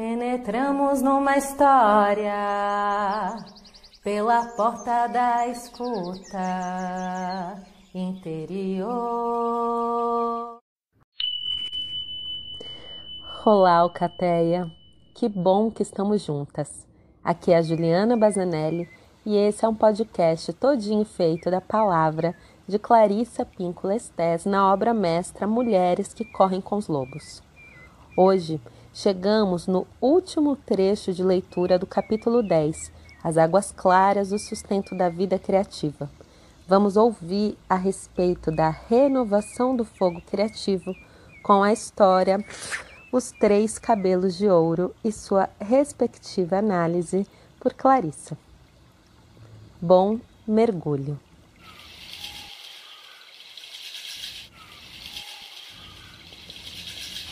Penetramos numa história pela porta da escuta interior. Olá, Alcateia! Que bom que estamos juntas. Aqui é a Juliana Bazanelli e esse é um podcast todinho feito da palavra de Clarissa Pinkola Estés na obra mestra Mulheres que Correm com os Lobos. Hoje chegamos no último trecho de leitura do capítulo 10, As Águas Claras, o Sustento da Vida Criativa. Vamos ouvir a respeito da renovação do fogo criativo com a história Os Três Cabelos de Ouro e sua respectiva análise por Clarissa. Bom mergulho.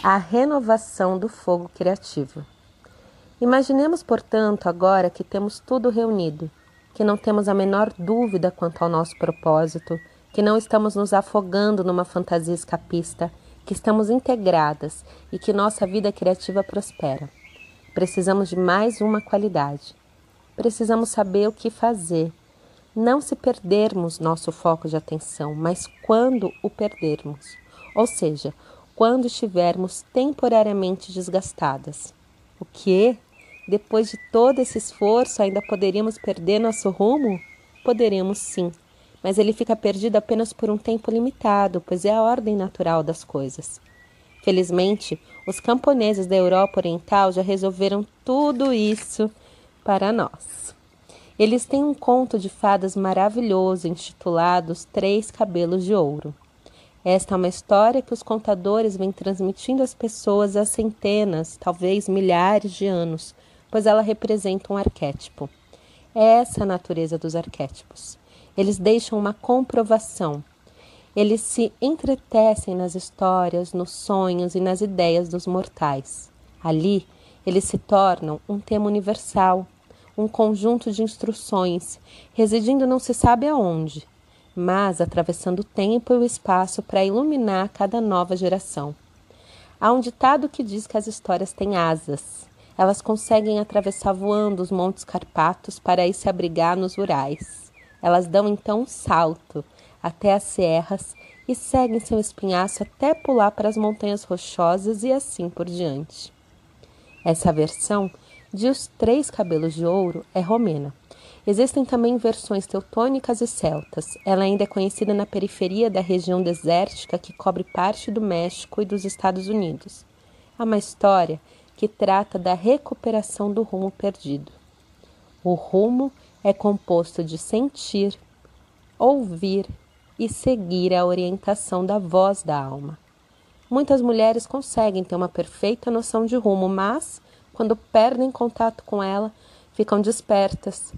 A renovação do fogo criativo. Imaginemos, portanto, agora que temos tudo reunido, que não temos a menor dúvida quanto ao nosso propósito, que não estamos nos afogando numa fantasia escapista, que estamos integradas e que nossa vida criativa prospera. Precisamos de mais uma qualidade. Precisamos saber o que fazer. Não se perdermos nosso foco de atenção, mas quando o perdermos. Ou seja, quando estivermos temporariamente desgastadas. O que? Depois de todo esse esforço, ainda poderíamos perder nosso rumo? Poderemos sim, mas ele fica perdido apenas por um tempo limitado, pois é a ordem natural das coisas. Felizmente, os camponeses da Europa Oriental já resolveram tudo isso para nós. Eles têm um conto de fadas maravilhoso intitulado Os Três Cabelos de Ouro. Esta é uma história que os contadores vêm transmitindo às pessoas há centenas, talvez milhares de anos, pois ela representa um arquétipo. É essa a natureza dos arquétipos. Eles deixam uma comprovação. Eles se entretecem nas histórias, nos sonhos e nas ideias dos mortais. Ali, eles se tornam um tema universal, um conjunto de instruções, residindo não se sabe aonde, mas atravessando o tempo e o espaço para iluminar cada nova geração. Há um ditado que diz que as histórias têm asas. Elas conseguem atravessar voando os montes Carpatos para ir se abrigar nos Urais. Elas dão então um salto até as serras e seguem seu espinhaço até pular para as montanhas rochosas e assim por diante. Essa versão de Os Três Cabelos de Ouro é romena Existem também versões teutônicas e celtas. Ela ainda é conhecida na periferia da região desértica que cobre parte do México e dos Estados Unidos. Há uma história que trata da recuperação do rumo perdido. O rumo é composto de sentir, ouvir e seguir a orientação da voz da alma. Muitas mulheres conseguem ter uma perfeita noção de rumo, mas, quando perdem contato com ela, ficam despertas,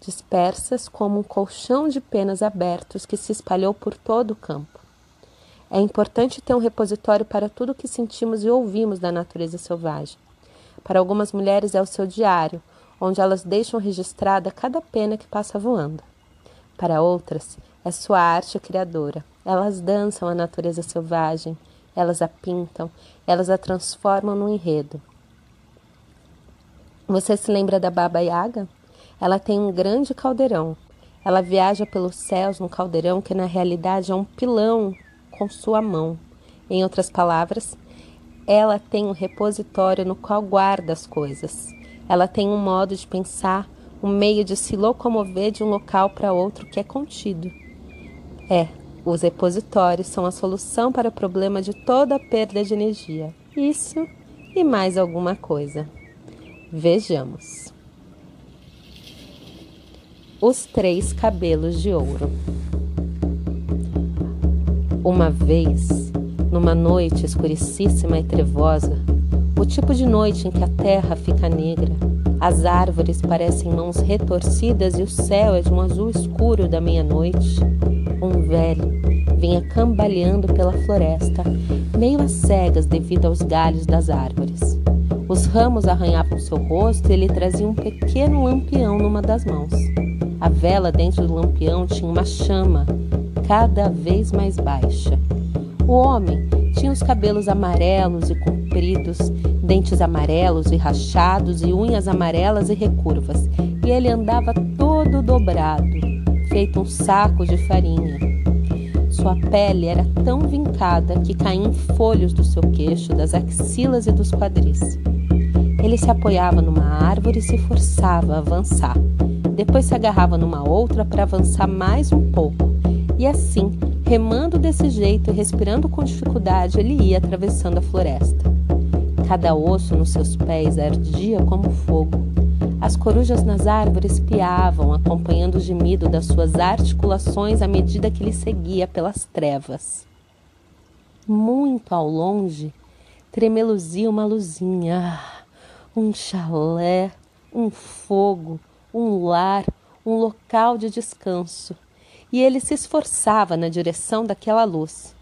dispersas como um colchão de penas abertos que se espalhou por todo o campo. É importante ter um repositório para tudo o que sentimos e ouvimos da natureza selvagem. Para algumas mulheres é o seu diário, onde elas deixam registrada cada pena que passa voando. Para outras, é sua arte criadora. Elas dançam a natureza selvagem, elas a pintam, elas a transformam num enredo. Você se lembra da Baba Yaga? Ela tem um grande caldeirão. Ela viaja pelos céus num caldeirão que na realidade é um pilão com sua mão. Em outras palavras, ela tem um repositório no qual guarda as coisas. Ela tem um modo de pensar, um meio de se locomover de um local para outro que é contido. É, os repositórios são a solução para o problema de toda perda de energia. Isso e mais alguma coisa. Vejamos. Os Três Cabelos de Ouro. Uma vez, numa noite escuricíssima e trevosa, o tipo de noite em que a terra fica negra, as árvores parecem mãos retorcidas e o céu é de um azul escuro da meia-noite, um velho vinha cambaleando pela floresta, meio às cegas devido aos galhos das árvores. Os ramos arranhavam seu rosto e ele trazia um pequeno lampião numa das mãos. A vela dentro do lampião tinha uma chama cada vez mais baixa. O homem tinha os cabelos amarelos e compridos, dentes amarelos e rachados e unhas amarelas e recurvas, e ele andava todo dobrado, feito um saco de farinha. Sua pele era tão vincada que caíam folhos do seu queixo, das axilas e dos quadris. Ele se apoiava numa árvore e se forçava a avançar. Depois se agarrava numa outra para avançar mais um pouco. E assim, remando desse jeito e respirando com dificuldade, ele ia atravessando a floresta. Cada osso nos seus pés ardia como fogo. As corujas nas árvores piavam, acompanhando o gemido das suas articulações à medida que ele seguia pelas trevas. Muito ao longe, tremeluzia uma luzinha. Ah, um chalé, um fogo, um lar, um local de descanso. E ele se esforçava na direção daquela luz.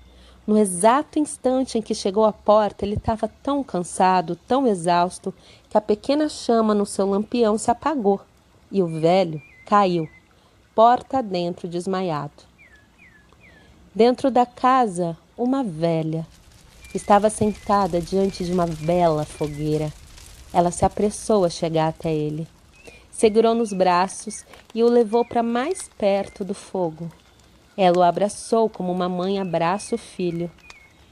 No exato instante em que chegou à porta, ele estava tão cansado, tão exausto, que a pequena chama no seu lampião se apagou e o velho caiu, porta dentro, desmaiado. Dentro da casa, uma velha estava sentada diante de uma bela fogueira. Ela se apressou a chegar até ele. Segurou nos braços e o levou para mais perto do fogo. Ela o abraçou como uma mãe abraça o filho.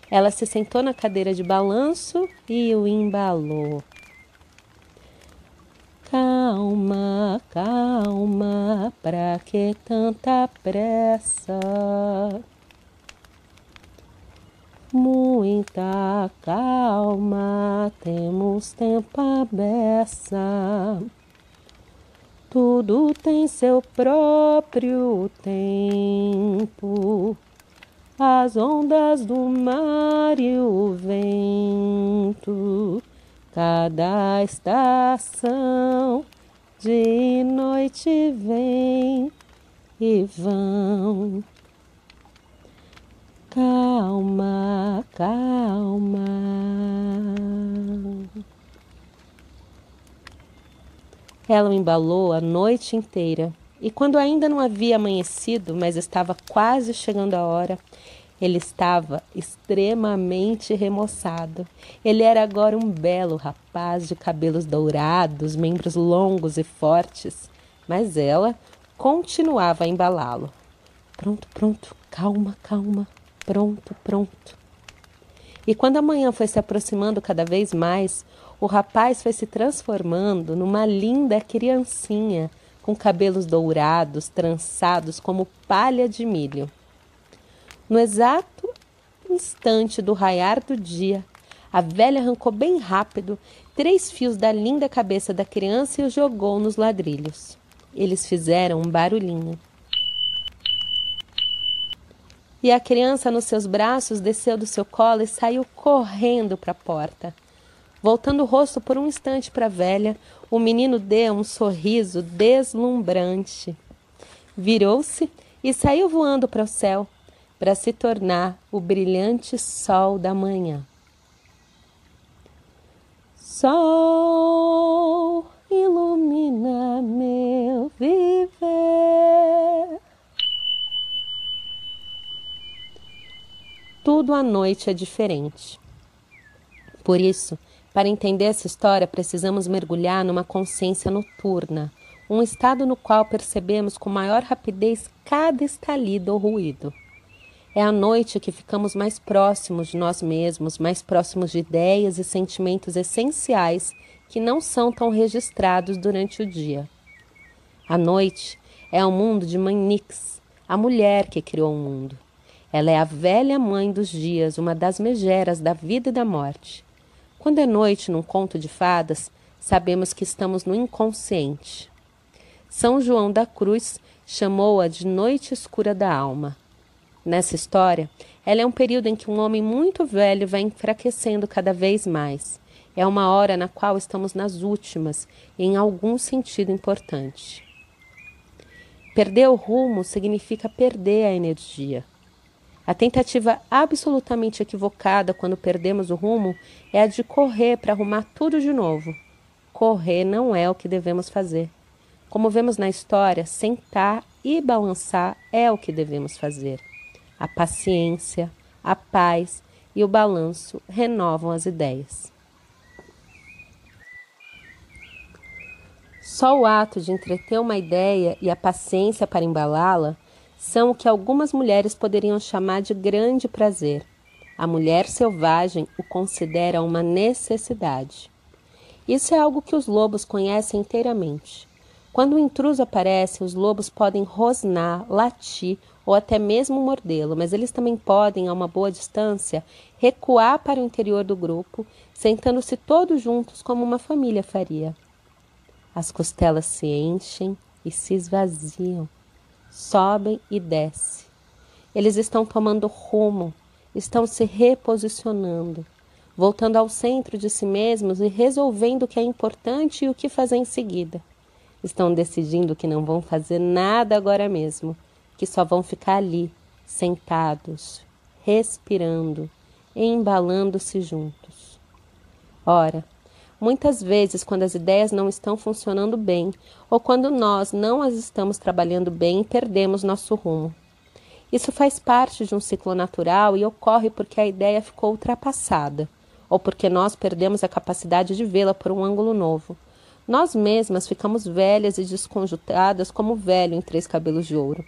Ela se sentou na cadeira de balanço e o embalou. Calma, calma, pra que tanta pressa? Muita calma, temos tempo a beça. Tudo tem seu próprio tempo. As ondas do mar e o vento, cada estação de noite vem e vão. Calma, calma. Ela o embalou a noite inteira, e quando ainda não havia amanhecido, mas estava quase chegando a hora, ele estava extremamente remoçado. Ele era agora um belo rapaz de cabelos dourados, membros longos e fortes, mas ela continuava a embalá-lo. Pronto, pronto, calma, calma. Pronto, pronto. E quando a manhã foi se aproximando cada vez mais, o rapaz foi se transformando numa linda criancinha com cabelos dourados, trançados como palha de milho. No exato instante do raiar do dia, a velha arrancou bem rápido três fios da linda cabeça da criança e os jogou nos ladrilhos. Eles fizeram um barulhinho e a criança nos seus braços desceu do seu colo e saiu correndo para a porta. Voltando o rosto por um instante para a velha, o menino deu um sorriso deslumbrante. Virou-se e saiu voando para o céu, para se tornar o brilhante sol da manhã. Sol ilumina meu viver. tudo à noite é diferente. Por isso, para entender essa história, precisamos mergulhar numa consciência noturna, um estado no qual percebemos com maior rapidez cada estalido ou ruído. É à noite que ficamos mais próximos de nós mesmos, mais próximos de ideias e sentimentos essenciais que não são tão registrados durante o dia. A noite é o mundo de Mãe Nix, a mulher que criou o mundo. Ela é a velha mãe dos dias, uma das megeras da vida e da morte. Quando é noite num conto de fadas, sabemos que estamos no inconsciente. São João da Cruz chamou-a de noite escura da alma. Nessa história, ela é um período em que um homem muito velho vai enfraquecendo cada vez mais. É uma hora na qual estamos nas últimas, em algum sentido importante. Perder o rumo significa perder a energia. A tentativa absolutamente equivocada quando perdemos o rumo é a de correr para arrumar tudo de novo. Correr não é o que devemos fazer. Como vemos na história, sentar e balançar é o que devemos fazer. A paciência, a paz e o balanço renovam as ideias. Só o ato de entreter uma ideia e a paciência para embalá-la são o que algumas mulheres poderiam chamar de grande prazer. A mulher selvagem o considera uma necessidade. Isso é algo que os lobos conhecem inteiramente. Quando o intruso aparece, os lobos podem rosnar, latir ou até mesmo mordê-lo, mas eles também podem, a uma boa distância, recuar para o interior do grupo, sentando-se todos juntos como uma família faria. As costelas se enchem e se esvaziam, sobem e descem. Eles estão tomando rumo, estão se reposicionando, voltando ao centro de si mesmos e resolvendo o que é importante e o que fazer em seguida. Estão decidindo que não vão fazer nada agora mesmo, que só vão ficar ali, sentados, respirando, embalando-se juntos. Ora, Muitas vezes, quando as ideias não estão funcionando bem ou quando nós não as estamos trabalhando bem, perdemos nosso rumo. Isso faz parte de um ciclo natural e ocorre porque a ideia ficou ultrapassada ou porque nós perdemos a capacidade de vê-la por um ângulo novo. Nós mesmas ficamos velhas e desconjuntadas como o velho em três cabelos de ouro.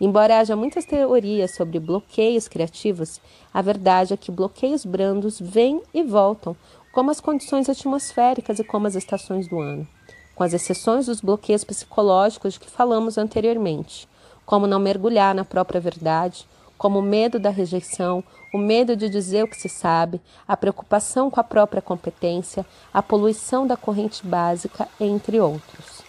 Embora haja muitas teorias sobre bloqueios criativos, a verdade é que bloqueios brandos vêm e voltam, como as condições atmosféricas e como as estações do ano, com as exceções dos bloqueios psicológicos de que falamos anteriormente, como não mergulhar na própria verdade, como o medo da rejeição, o medo de dizer o que se sabe, a preocupação com a própria competência, a poluição da corrente básica, entre outros.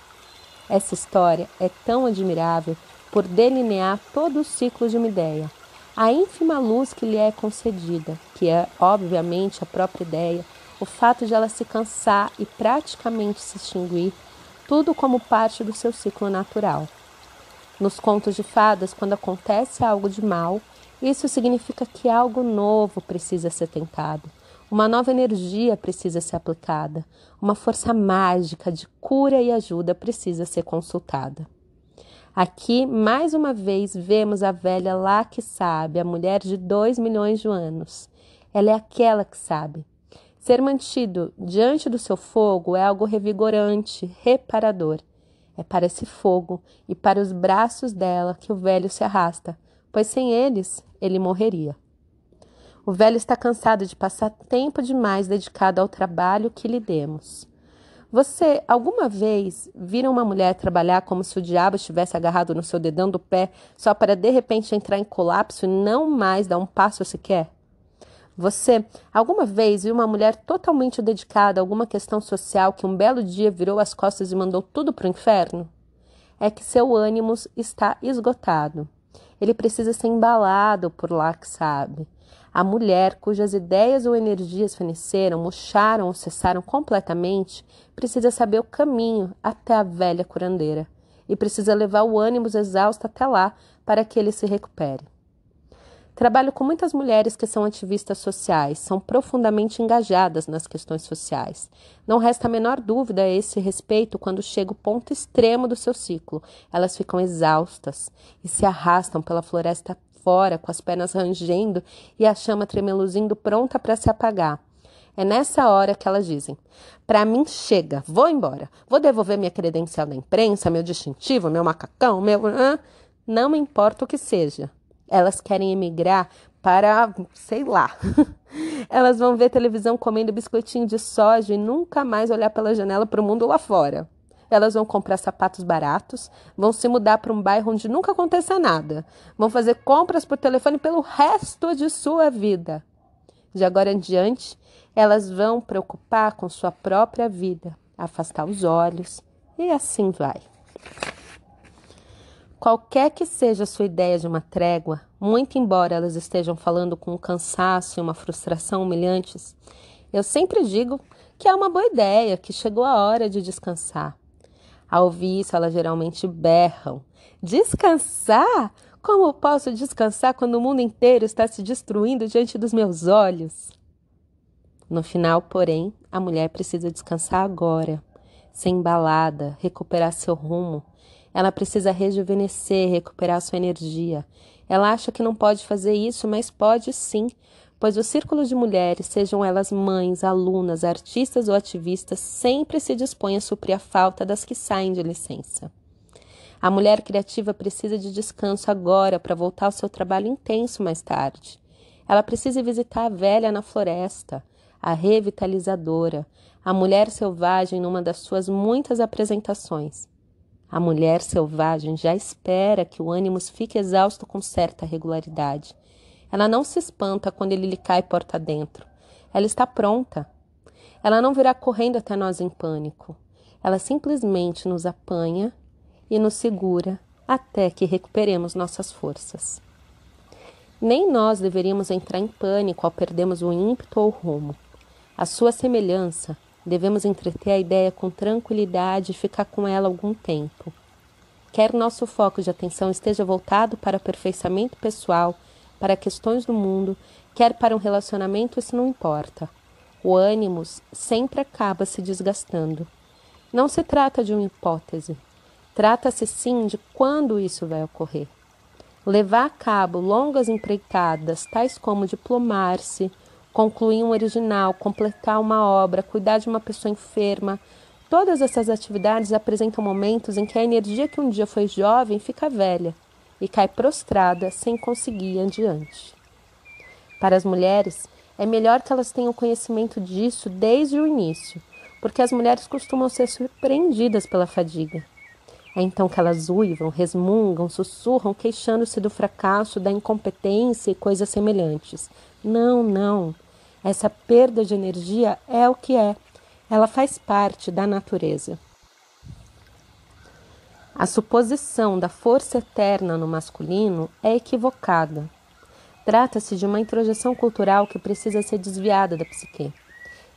Essa história é tão admirável por delinear todo o ciclo de uma ideia, a ínfima luz que lhe é concedida, que é, obviamente, a própria ideia, o fato de ela se cansar e praticamente se extinguir, tudo como parte do seu ciclo natural. Nos contos de fadas, quando acontece algo de mal, isso significa que algo novo precisa ser tentado, uma nova energia precisa ser aplicada, uma força mágica de cura e ajuda precisa ser consultada. Aqui, mais uma vez, vemos a velha lá que sabe, a mulher de dois milhões de anos. Ela é aquela que sabe, Ser mantido diante do seu fogo é algo revigorante, reparador. É para esse fogo e para os braços dela que o velho se arrasta, pois sem eles ele morreria. O velho está cansado de passar tempo demais dedicado ao trabalho que lhe demos. Você alguma vez vira uma mulher trabalhar como se o diabo estivesse agarrado no seu dedão do pé só para de repente entrar em colapso e não mais dar um passo sequer? Você alguma vez viu uma mulher totalmente dedicada a alguma questão social que um belo dia virou as costas e mandou tudo para o inferno? É que seu ânimo está esgotado. Ele precisa ser embalado por lá que sabe. A mulher cujas ideias ou energias feneceram, murcharam ou cessaram completamente, precisa saber o caminho até a velha curandeira e precisa levar o ânimo exausto até lá para que ele se recupere. Trabalho com muitas mulheres que são ativistas sociais, são profundamente engajadas nas questões sociais. Não resta a menor dúvida a esse respeito quando chega o ponto extremo do seu ciclo. Elas ficam exaustas e se arrastam pela floresta fora, com as pernas rangendo e a chama tremeluzindo pronta para se apagar. É nessa hora que elas dizem: Para mim chega, vou embora. Vou devolver minha credencial da imprensa, meu distintivo, meu macacão, meu. Não importa o que seja. Elas querem emigrar para, sei lá. Elas vão ver televisão comendo biscoitinho de soja e nunca mais olhar pela janela para o mundo lá fora. Elas vão comprar sapatos baratos, vão se mudar para um bairro onde nunca aconteça nada, vão fazer compras por telefone pelo resto de sua vida. De agora em diante, elas vão preocupar com sua própria vida, afastar os olhos e assim vai. Qualquer que seja a sua ideia de uma trégua, muito embora elas estejam falando com um cansaço e uma frustração humilhantes, eu sempre digo que é uma boa ideia, que chegou a hora de descansar. Ao ouvir isso, elas geralmente berram: Descansar? Como posso descansar quando o mundo inteiro está se destruindo diante dos meus olhos? No final, porém, a mulher precisa descansar agora, ser embalada, recuperar seu rumo ela precisa rejuvenescer, recuperar sua energia. Ela acha que não pode fazer isso, mas pode sim, pois os círculos de mulheres, sejam elas mães, alunas, artistas ou ativistas, sempre se dispõem a suprir a falta das que saem de licença. A mulher criativa precisa de descanso agora para voltar ao seu trabalho intenso mais tarde. Ela precisa visitar a velha na floresta, a revitalizadora, a mulher selvagem numa das suas muitas apresentações. A mulher selvagem já espera que o ânimo fique exausto com certa regularidade. Ela não se espanta quando ele lhe cai porta dentro. Ela está pronta. Ela não virá correndo até nós em pânico. Ela simplesmente nos apanha e nos segura até que recuperemos nossas forças. Nem nós deveríamos entrar em pânico ao perdermos o ímpeto ou o rumo. A sua semelhança, devemos entreter a ideia com tranquilidade e ficar com ela algum tempo. Quer nosso foco de atenção esteja voltado para aperfeiçoamento pessoal, para questões do mundo, quer para um relacionamento, isso não importa. O ânimo sempre acaba se desgastando. Não se trata de uma hipótese, Trata-se sim de quando isso vai ocorrer. Levar a cabo longas empreitadas, tais como diplomar-se, concluir um original, completar uma obra, cuidar de uma pessoa enferma, todas essas atividades apresentam momentos em que a energia que um dia foi jovem fica velha e cai prostrada sem conseguir ir adiante. Para as mulheres, é melhor que elas tenham conhecimento disso desde o início, porque as mulheres costumam ser surpreendidas pela fadiga. É então que elas uivam, resmungam, sussurram, queixando-se do fracasso, da incompetência e coisas semelhantes. Não, não. Essa perda de energia é o que é. Ela faz parte da natureza. A suposição da força eterna no masculino é equivocada. Trata-se de uma introjeção cultural que precisa ser desviada da psique.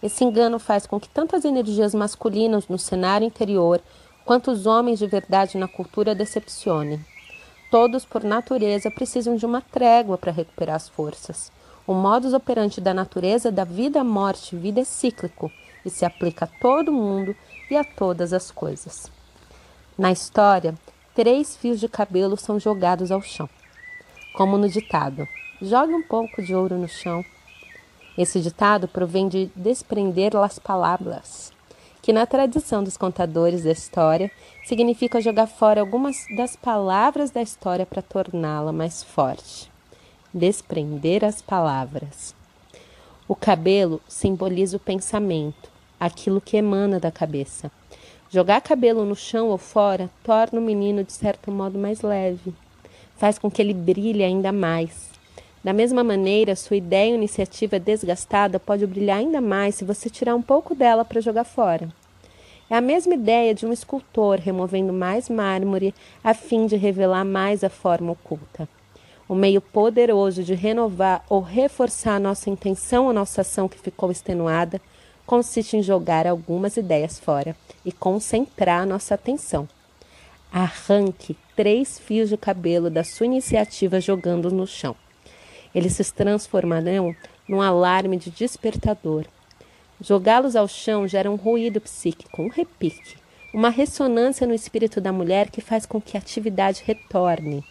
Esse engano faz com que tantas energias masculinas no cenário interior Quantos homens de verdade na cultura decepcionem. Todos, por natureza, precisam de uma trégua para recuperar as forças. O modus operandi da natureza da vida à morte, vida é cíclico e se aplica a todo mundo e a todas as coisas. Na história, três fios de cabelo são jogados ao chão. Como no ditado: jogue um pouco de ouro no chão. Esse ditado provém de desprender las palavras, que na tradição dos contadores da história significa jogar fora algumas das palavras da história para torná-la mais forte. Desprender as palavras. O cabelo simboliza o pensamento, aquilo que emana da cabeça. Jogar cabelo no chão ou fora torna o menino de certo modo mais leve, faz com que ele brilhe ainda mais. Da mesma maneira, sua ideia ou iniciativa desgastada pode brilhar ainda mais se você tirar um pouco dela para jogar fora. É a mesma ideia de um escultor removendo mais mármore a fim de revelar mais a forma oculta. O meio poderoso de renovar ou reforçar a nossa intenção ou nossa ação que ficou extenuada consiste em jogar algumas ideias fora e concentrar a nossa atenção. Arranque três fios de cabelo da sua iniciativa jogando no chão. Eles se transformarão num alarme de despertador Jogá-los ao chão gera um ruído psíquico, um repique, uma ressonância no espírito da mulher que faz com que a atividade retorne.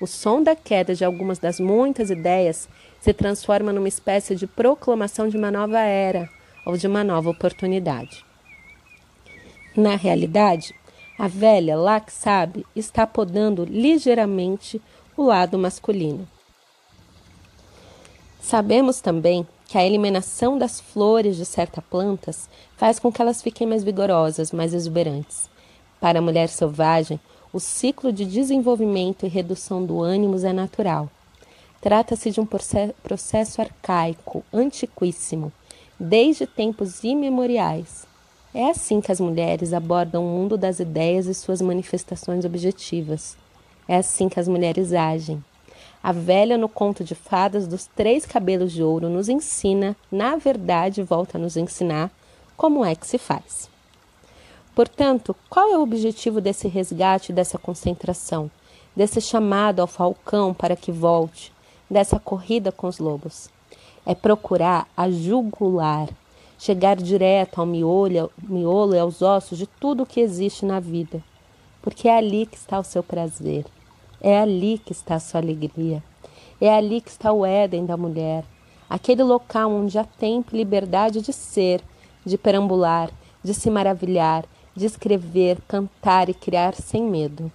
O som da queda de algumas das muitas ideias se transforma numa espécie de proclamação de uma nova era ou de uma nova oportunidade. Na realidade, a velha lá que sabe está podando ligeiramente o lado masculino. Sabemos também que a eliminação das flores de certas plantas faz com que elas fiquem mais vigorosas, mais exuberantes. Para a mulher selvagem, o ciclo de desenvolvimento e redução do ânimo é natural. Trata-se de um processo arcaico, antiquíssimo, desde tempos imemoriais. É assim que as mulheres abordam o mundo das ideias e suas manifestações objetivas. É assim que as mulheres agem. A velha no conto de fadas dos três cabelos de ouro nos ensina, na verdade, volta a nos ensinar como é que se faz. Portanto, qual é o objetivo desse resgate, dessa concentração, desse chamado ao falcão para que volte, dessa corrida com os lobos? É procurar a jugular, chegar direto ao miolo, miolo e aos ossos de tudo o que existe na vida, porque é ali que está o seu prazer. É ali que está a sua alegria. É ali que está o Éden da mulher. aquele local onde há tempo e liberdade de ser, de perambular, de se maravilhar, de escrever, cantar e criar sem medo.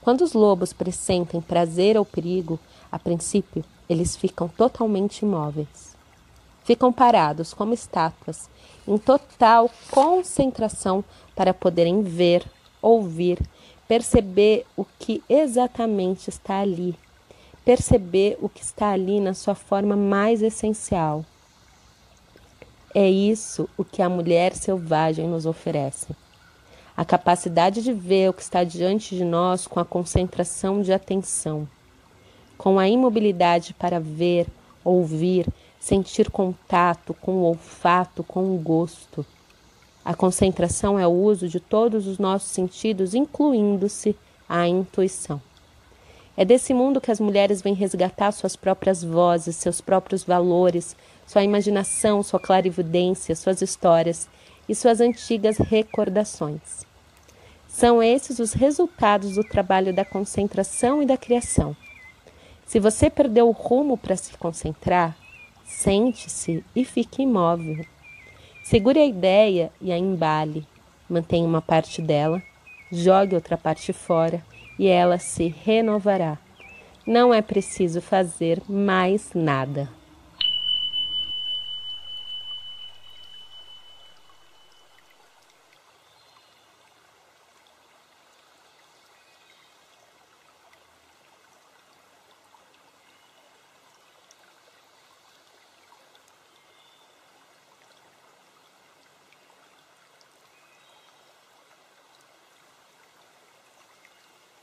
Quando os lobos pressentem prazer ou perigo, a princípio, eles ficam totalmente imóveis. Ficam parados como estátuas, em total concentração para poderem ver, ouvir, perceber o que exatamente está ali, perceber o que está ali na sua forma mais essencial. É isso o que a mulher selvagem nos oferece. A capacidade de ver o que está diante de nós com a concentração de atenção, com a imobilidade para ver, ouvir, sentir contato com o olfato, com o gosto. A concentração é o uso de todos os nossos sentidos, incluindo-se a intuição. É desse mundo que as mulheres vêm resgatar suas próprias vozes, seus próprios valores, sua imaginação, sua clarividência, suas histórias e suas antigas recordações. São esses os resultados do trabalho da concentração e da criação. Se você perdeu o rumo para se concentrar, sente-se e fique imóvel. Segure a ideia e a embale. Mantenha uma parte dela, jogue outra parte fora e ela se renovará. Não é preciso fazer mais nada.